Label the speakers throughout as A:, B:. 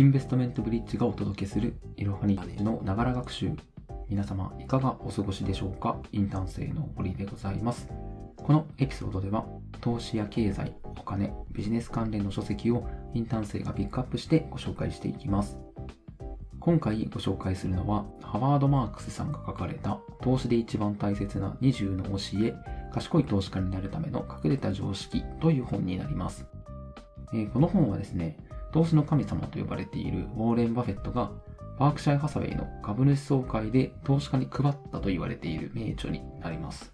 A: インベストメントブリッジがお届けするいろはにのながら学習。皆様いかがお過ごしでしょうか？インターン生の堀でございます。このエピソードでは投資や経済、お金、ビジネス関連の書籍をインターン生がピックアップしてご紹介していきます。今回ご紹介するのはハワード・マークスさんが書かれた投資で一番大切な20の教え、賢い投資家になるための隠れた常識という本になります。えーこの本はですね、投資の神様と呼ばれているウォーレン・バフェットがバークシャイ・ハサウェイの株主総会で投資家に配ったと言われている名著になります。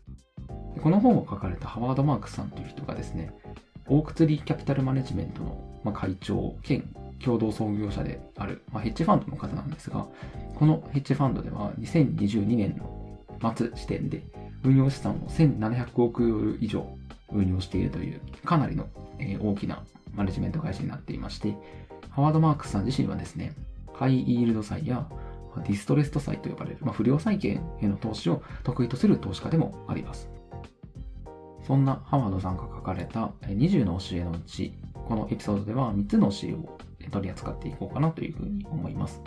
A: この本を書かれたハワード・マークスさんという人がですね、オークツリーキャピタルマネジメントの会長兼共同創業者である、まあ、ヘッジファンドの方なんですが、このヘッジファンドでは2022年の末時点で運用資産を1700億ドル以上運用しているというかなりの大きなマネジメント会社になっていまして、ハワード・マークスさん自身はですね、ハイイールド債やディストレスト債と呼ばれる、まあ、不良債権への投資を得意とする投資家でもあります。そんなハワードさんが書かれた20の教えのうち、このエピソードでは3つの教えを取り扱っていこうかなというふうに思います。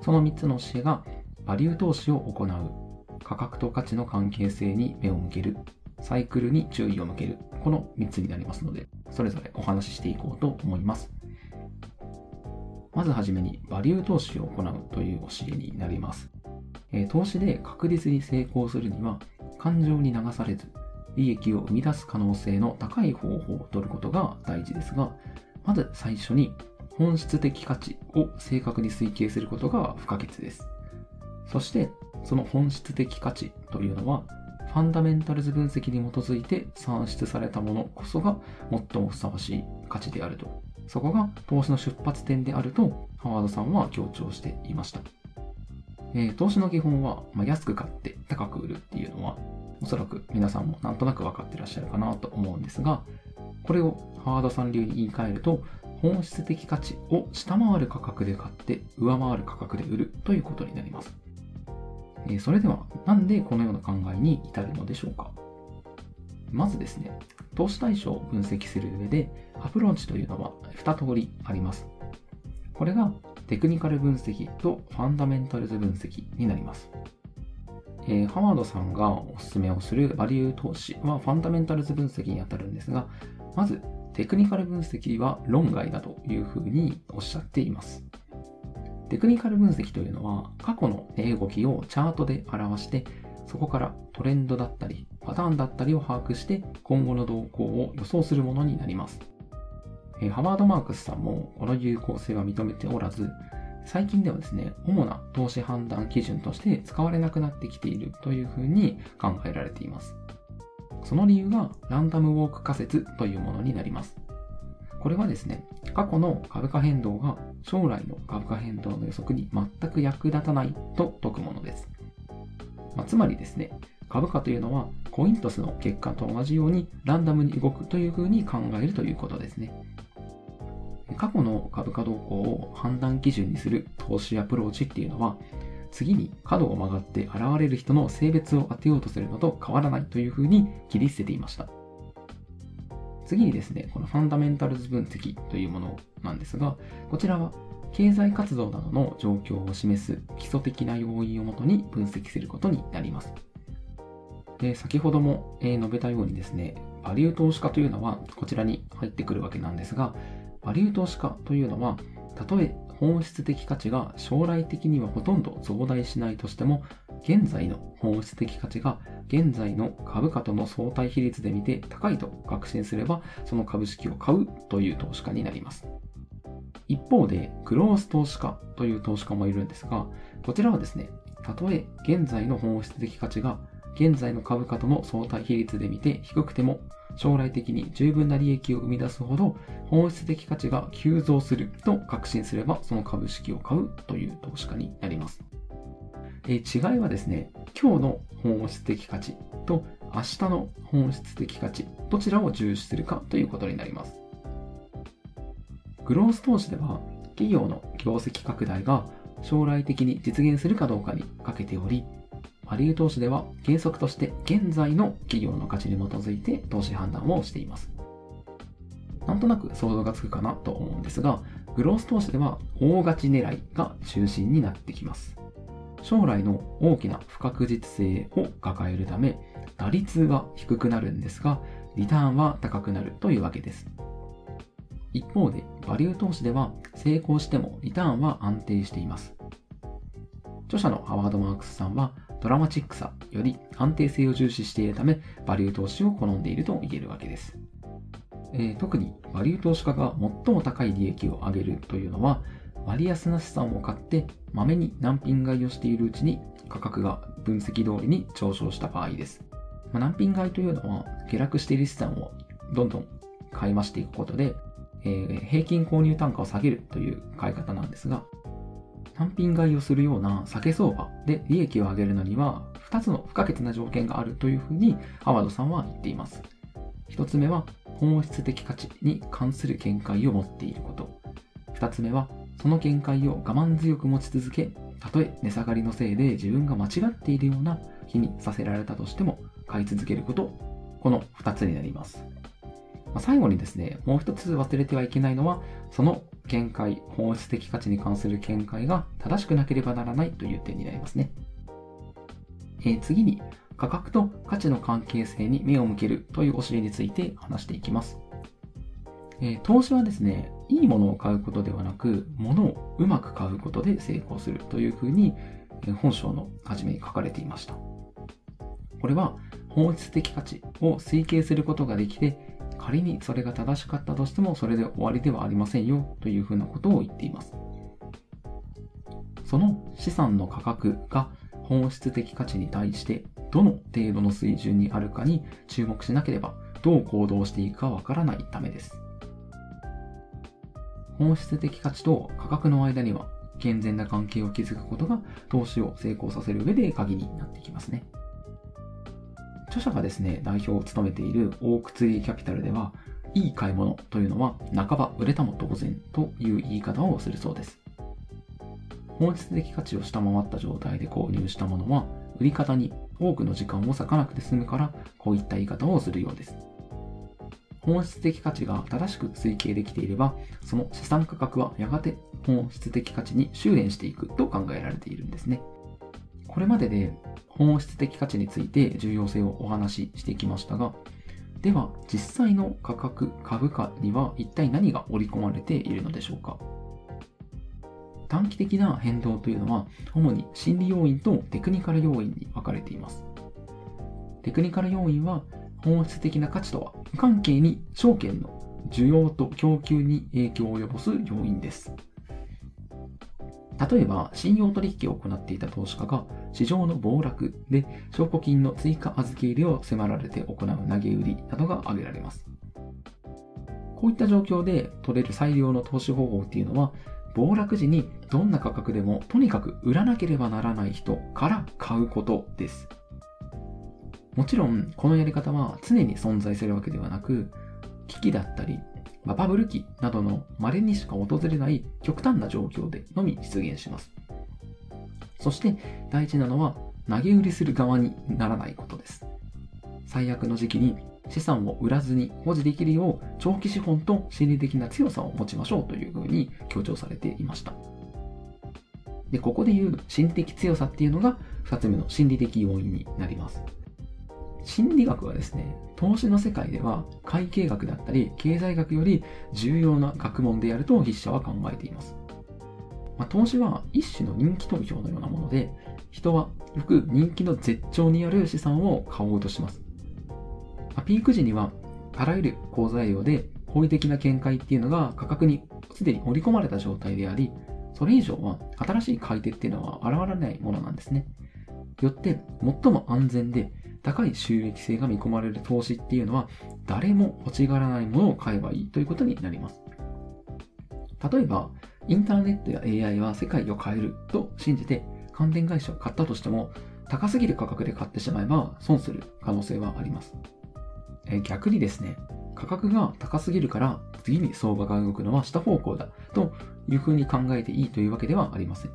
A: その3つの教えが、バリュー投資を行う、価格と価値の関係性に目を向ける、サイクルに注意を向ける、この3つになりますので、それぞれお話ししていこうと思います。まずはじめに、バリュー投資を行うという教えになります。え投資で確実に成功するには、感情に流されず、利益を生み出す可能性の高い方法を取ることが大事ですが、まず最初に本質的価値を正確に推計することが不可欠です。そして、その本質的価値というのは、ファンダメンタルズ分析に基づいて算出されたものこそが最もふさわしい価値であると。そこが投資の出発点であると、ハワードさんは強調していました。えー投資の基本は、まあ、安く買って高く売るっていうのは、おそらく皆さんもなんとなく分かってらっしゃるかなと思うんですが、これをハワードさん流に言い換えると、本質的価値を下回る価格で買って上回る価格で売るということになります。えそれでは、なんでこのような考えに至るのでしょうか？まずですね、投資対象を分析する上で、アプローチというのは2通りあります。これがテクニカル分析とファンダメンタルズ分析になります。えーハワードさんがおすすめをするバリュー投資はファンダメンタルズ分析にあたるんですが、まずテクニカル分析は論外だというふうにおっしゃっています。テクニカル分析というのは過去の値動きをチャートで表して、そこからトレンドだったりパターンだったりを把握して今後の動向を予想するものになります。ハワード・マークスさんもこの有効性は認めておらず、最近ではですね、主な投資判断基準として使われなくなってきているというふうに考えられています。その理由がランダムウォーク仮説というものになります。これはですね、過去の株価変動が将来の株価変動の予測に全く役立たないと説くものです。まあつまりですね、株価というのはコイントスの結果と同じようにランダムに動くというふうに考えるということですね。過去の株価動向を判断基準にする投資アプローチっていうのは、次に角を曲がって現れる人の性別を当てようとするのと変わらないというふうに切り捨てていました。次にですね、このファンダメンタルズ分析というものなんですが、こちらは経済活動などの状況を示す基礎的な要因をもとに分析することになります。で、先ほどもえ述べたようにですね、バリュー投資家というのはこちらに入ってくるわけなんですが、バリュー投資家というのは、たとえ本質的価値が将来的にはほとんど増大しないとしても、現在の本質的価値が現在の株価との相対比率で見て高いと確信すれば、その株式を買うという投資家になります。一方で、クロース投資家という投資家もいるんですが、こちらはですね、たとえ現在の本質的価値が現在の株価との相対比率で見て低くても、将来的に十分な利益を生み出すほど本質的価値が急増すると確信すればその株式を買うという投資家になります。えー違いはですね、今日の本質的価値と明日の本質的価値、どちらを重視するかということになります。グロース投資では企業の業績拡大が将来的に実現するかどうかにかけており、バリュー投資では原則として現在の企業の価値に基づいて投資判断をしています。なんとなく想像がつくかなと思うんですが、グロース投資では大勝ち狙いが中心になってきます。将来の大きな不確実性を抱えるため、打率は低くなるんですが、リターンは高くなるというわけです。一方で、バリュー投資では成功してもリターンは安定しています。著者のハワード・マークスさんは、ドラマチックさより安定性を重視しているため、バリュー投資を好んでいると言えるわけです。えー、特にバリュー投資家が最も高い利益を上げるというのは、割安な資産を買ってまめに難品買いをしているうちに価格が分析通りに上昇した場合です。まあ、難品買いというのは下落している資産をどんどん買い増していくことで、えー、平均購入単価を下げるという買い方なんですが、単品買いをするような下げ相場で利益を上げるのには2つの不可欠な条件があるというふうにハワードさんは言っています。1つ目は本質的価値に関する見解を持っていること。2つ目はその見解を我慢強く持ち続け、たとえ値下がりのせいで自分が間違っているような日にさせられたとしても買い続けること、この2つになります。まあ、最後にですね、もう一つ忘れてはいけないのは、その見解、本質的価値に関する見解が正しくなければならないという点になりますね。えー、次に、価格と価値の関係性に目を向けるという教えについて話していきます。え、投資はですね、いいものを買うことではなく、物をうまく買うことで成功するというふうに、本章の初めに書かれていました。これは本質的価値を推計することができて、仮にそれが正しかったとしてもそれで終わりではありませんよというふうなことを言っています。その資産の価格が本質的価値に対してどの程度の水準にあるかに注目しなければどう行動していくかわからないためです。本質的価値と価格の間には健全な関係を築くことが投資を成功させる上で鍵になってきますね。著者がですね、代表を務めているオークツリーキャピタルでは、いい買い物というのは半ば売れたも同然という言い方をするそうです。本質的価値を下回った状態で購入したものは、売り方に多くの時間を割かなくて済むから、こういった言い方をするようです。本質的価値が正しく推計できていれば、その資産価格はやがて本質的価値に修練していくと考えられているんですね。これまでで本質的価値について重要性をお話ししてきましたが、では実際の価格、株価には一体何が織り込まれているのでしょうか短期的な変動というのは主に心理要因とテクニカル要因に分かれています。テクニカル要因は本質的な価値とは無関係に証券の需要と供給に影響を及ぼす要因です。例えば、信用取引を行っていた投資家が市場の暴落で証拠金の追加預け入れを迫られて行う投げ売りなどが挙げられます。こういった状況で取れる最良の投資方法っていうのは、暴落時にどんな価格でもとにかく売らなければならない人から買うことです。もちろん、このやり方は常に存在するわけではなく、危機だったり、まバブル期などの稀にしか訪れない極端な状況でのみ出現します。そして大事なのは投げ売りする側にならないことです。最悪の時期に資産を売らずに保持できるよう長期資本と心理的な強さを持ちましょうというふうに強調されていました。で、ここで言う心理的強さっていうのが2つ目の心理的要因になります。心理学はですね、投資の世界では会計学だったり経済学より重要な学問であると筆者は考えています。まあ、投資は一種の人気投票のようなもので、人はよく人気の絶頂にある資産を買おうとします。まあ、ピーク時にはあらゆる好材料で好意的な見解っていうのが価格にすでに盛り込まれた状態であり、それ以上は新しい買い手っていうのは現れないものなんですね。よって最も安全で高い収益性が見込まれる投資っていうのは、誰も欲しがらないものを買えばいいということになります。例えば、インターネットや AI は世界を変えると信じて関連会社を買ったとしても、高すぎる価格で買ってしまえば損する可能性はあります。え逆にですね、価格が高すぎるから次に相場が動くのは下方向だというふうに考えていいというわけではありません。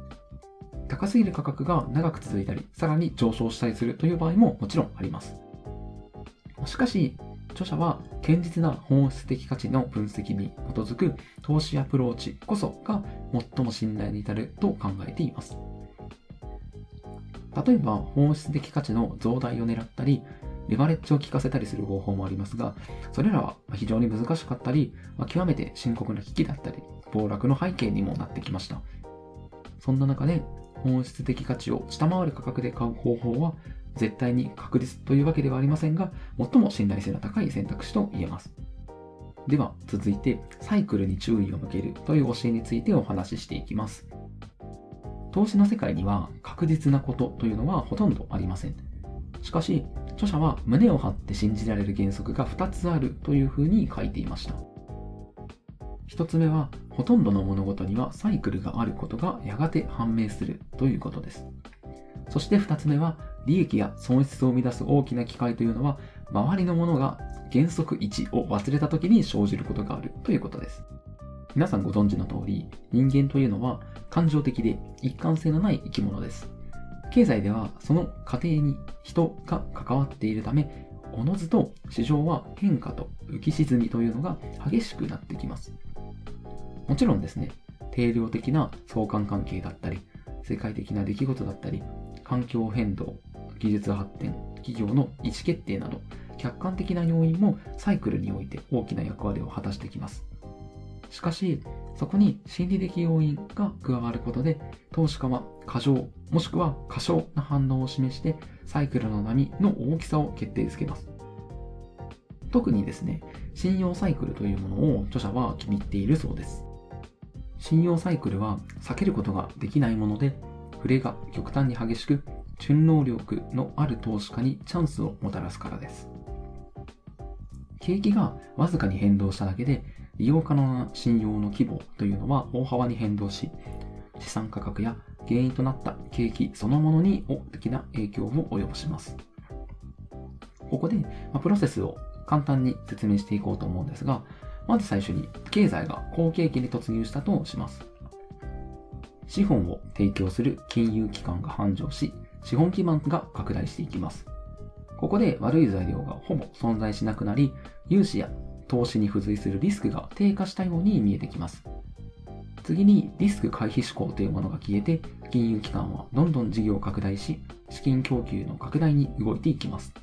A: 高すぎる価格が長く続いたり、さらに上昇したりするという場合ももちろんあります。しかし、著者は堅実な本質的価値の分析に基づく投資アプローチこそが最も信頼に至ると考えています。例えば、本質的価値の増大を狙ったり、レバレッジを効かせたりする方法もありますが、それらは非常に難しかったり、極めて深刻な危機だったり、暴落の背景にもなってきました。そんな中で、本質的価値を下回る価格で買う方法は、絶対に確実というわけではありませんが、最も信頼性の高い選択肢と言えます。では、続いて、サイクルに注意を向けるという教えについてお話ししていきます。投資の世界には確実なことというのはほとんどありません。しかし、著者は胸を張って信じられる原則が2つあるというふうに書いていました。1つ目は、ほとんどの物事にはサイクルがあることがやがて判明するということです。そして2つ目は、利益や損失を生み出す大きな機会というのは、周りのものが原則1を忘れた時に生じることがあるということです。皆さんご存知の通り、人間というのは感情的で一貫性のない生き物です。経済ではその過程に人が関わっているため、おのずと市場は変化と浮き沈みというのが激しくなってきます。もちろんですね、定量的な相関関係だったり、世界的な出来事だったり、環境変動、技術発展、企業の意思決定など、客観的な要因もサイクルにおいて大きな役割を果たしてきます。しかし、そこに心理的要因が加わることで、投資家は過剰、もしくは過小な反応を示して、サイクルの波の大きさを決定づけます。特にですね、信用サイクルというものを著者は気に入っているそうです。信用サイクルは避けることができないもので、触れが極端に激しく、順能力のある投資家にチャンスをもたらすからです。景気がわずかに変動しただけで、利用可能な信用の規模というのは大幅に変動し、資産価格や原因となった景気そのものに大きな影響を及ぼします。ここで、まプロセスを簡単に説明していこうと思うんですが、まず最初に経済が好景気に突入したとします。資本を提供する金融機関が繁盛し、資本基盤が拡大していきます。ここで悪い材料がほぼ存在しなくなり、融資や投資に付随するリスクが低下したように見えてきます。次にリスク回避志向というものが消えて、金融機関はどんどん事業を拡大し、資金供給の拡大に動いていきます。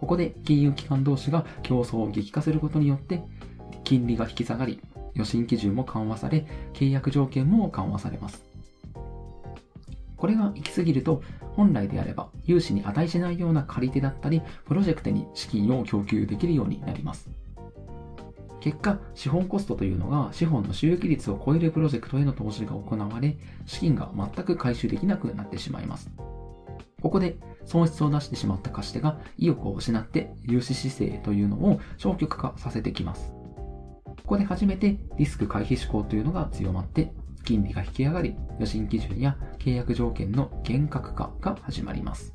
A: ここで金融機関同士が競争を激化することによって、金利が引き下がり、予診基準も緩和され、契約条件も緩和されます。これが行き過ぎると、本来であれば融資に値しないような借り手だったり、プロジェクトに資金を供給できるようになります。結果、資本コストというのが資本の収益率を超えるプロジェクトへの投資が行われ、資金が全く回収できなくなってしまいます。ここで損失を出してしまった貸し手が意欲を失って融資姿勢というのを消極化させてきます。ここで初めてリスク回避志向というのが強まって金利が引き上がり、予診基準や契約条件の厳格化が始まります。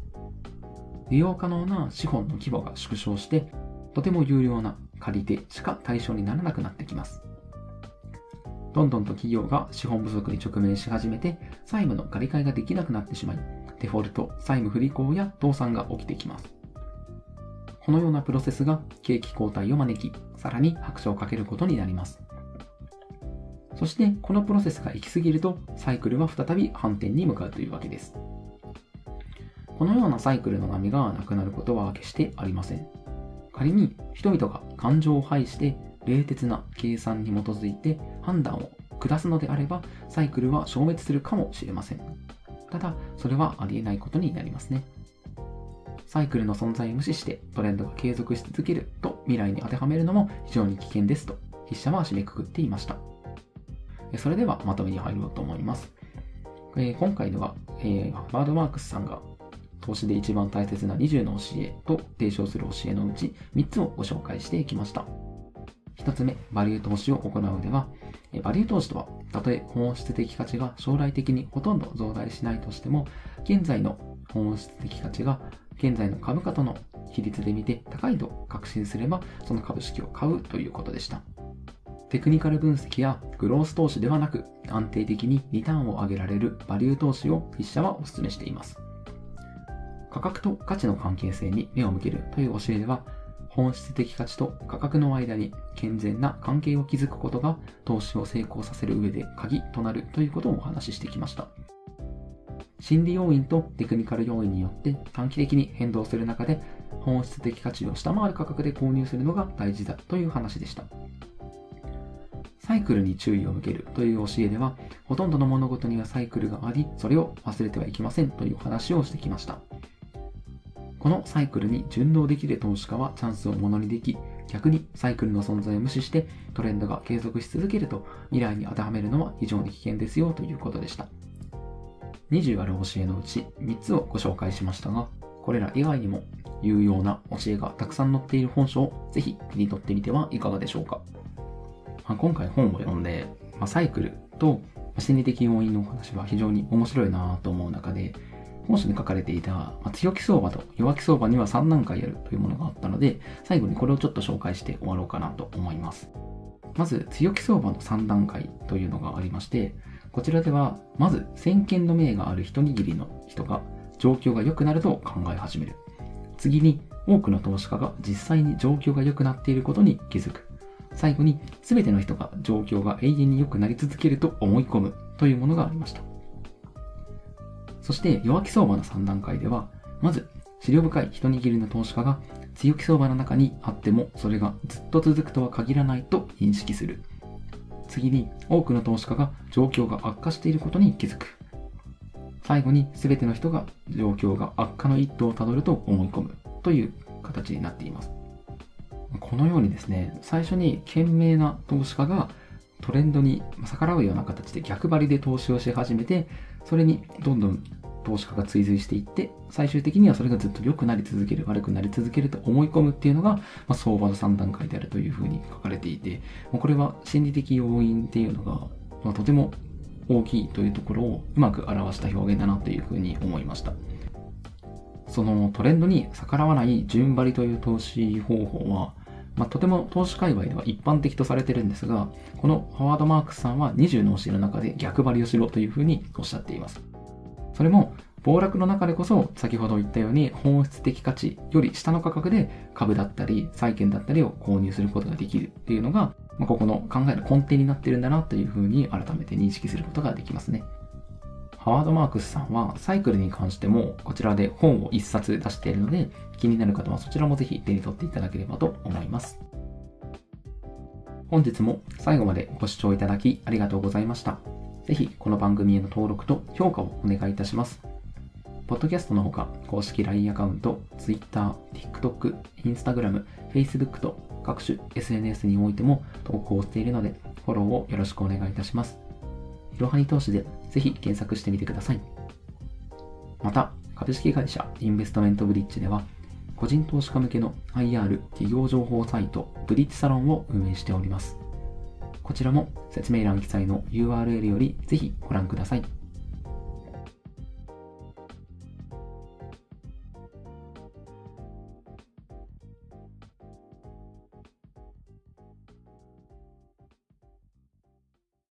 A: 利用可能な資本の規模が縮小して、とても有料な借り手しか対象にならなくなってきます。どんどんと企業が資本不足に直面し始めて、債務の借り換えができなくなってしまい、デフォルト、債務不履行や倒産が起きてきます。このようなプロセスが景気後退を招き、さらに拍車をかけることになります。そしてこのプロセスが行き過ぎるとサイクルは再び反転に向かうというわけです。このようなサイクルの波がなくなることは決してありません。仮に人々が感情を排して冷徹な計算に基づいて判断を下すのであればサイクルは消滅するかもしれません。ただ、それはありえないことになりますね。サイクルの存在を無視してトレンドが継続し続けると未来に当てはめるのも非常に危険ですと筆者は締めくくっていました。それではまとめに入ろうと思います。今回では、バードマークスさんが投資で一番大切な20の教えと提唱する教えのうち3つをご紹介していきました。1つ目、バリュー投資を行うでは、バリュー投資とは、たとえ本質的価値が将来的にほとんど増大しないとしても、現在の本質的価値が現在の株価との比率で見て高いと確信すれば、その株式を買うということでした。テクニカル分析やグロース投資ではなく安定的にリターンを上げられるバリュー投資を筆者はお勧めしています。価格と価値の関係性に目を向けるという教えでは、本質的価値と価格の間に健全な関係を築くことが投資を成功させる上で鍵となるということをお話ししてきました。心理要因とテクニカル要因によって短期的に変動する中で本質的価値を下回る価格で購入するのが大事だという話でした。サイクルに注意を向けるという教えでは、ほとんどの物事にはサイクルがあり、それを忘れてはいけませんという話をしてきました。このサイクルに順応できる投資家はチャンスをものにでき、逆にサイクルの存在を無視してトレンドが継続し続けると未来に当てはめるのは非常に危険ですよということでした。20ある教えのうち3つをご紹介しましたが、これら以外にも有用な教えがたくさん載っている本書をぜひ手に取ってみてはいかがでしょうか。まあ、今回本を読んで、まあ、サイクルと心理的要因のお話は非常に面白いなと思う中で、本書に書かれていた、まあ、強気相場と弱気相場には3段階あるというものがあったので、最後にこれをちょっと紹介して終わろうかなと思います。まず、強気相場の3段階というのがありまして、こちらでは、まず、先見の明がある一握りの人が、状況が良くなると考え始める。次に、多くの投資家が実際に状況が良くなっていることに気づく。最後に、すべての人が状況が永遠に良くなり続けると思い込むというものがありました。そして弱気相場の3段階では、まず、資料深い一握りの投資家が強気相場の中にあってもそれがずっと続くとは限らないと認識する。次に多くの投資家が状況が悪化していることに気づく。最後に全ての人が状況が悪化の一途をたどると思い込むという形になっています。このようにですね、最初に賢明な投資家がトレンドに逆らうような形で逆張りで投資をし始めて、それにどんどん投資家が追随していって、最終的にはそれがずっと良くなり続ける、悪くなり続けると思い込むっていうのが、まあ、相場の3段階であるというふうに書かれていて、もうこれは心理的要因っていうのが、まあ、とても大きいというところをうまく表した表現だなというふうに思いました。そのトレンドに逆らわない順張りという投資方法は、まあ、とても投資界隈では一般的とされてるんですが、このハワード・マークスさんは20の教えの中で逆張りをしろというふうにおっしゃっています。それも、暴落の中でこそ、先ほど言ったように本質的価値より下の価格で株だったり、債券だったりを購入することができるっていうのが、まあ、ここの考えの根底になってるんだなというふうに改めて認識することができますね。ハワード・マークスさんはサイクルに関してもこちらで本を一冊出しているので気になる方はそちらもぜひ手に取っていただければと思います。本日も最後までご視聴いただきありがとうございました。ぜひこの番組への登録と評価をお願いいたします。ポッドキャストのほか公式 LINE アカウント、Twitter、TikTok、Instagram、Facebook と各種 SNS においても投稿しているのでフォローをよろしくお願いいたします。いろはに投資でぜひ検索してみてください。また、株式会社インベストメントブリッジでは、個人投資家向けの IR 企業情報サイトブリッジサロンを運営しております。こちらも説明欄記載の URL よりぜひご覧ください。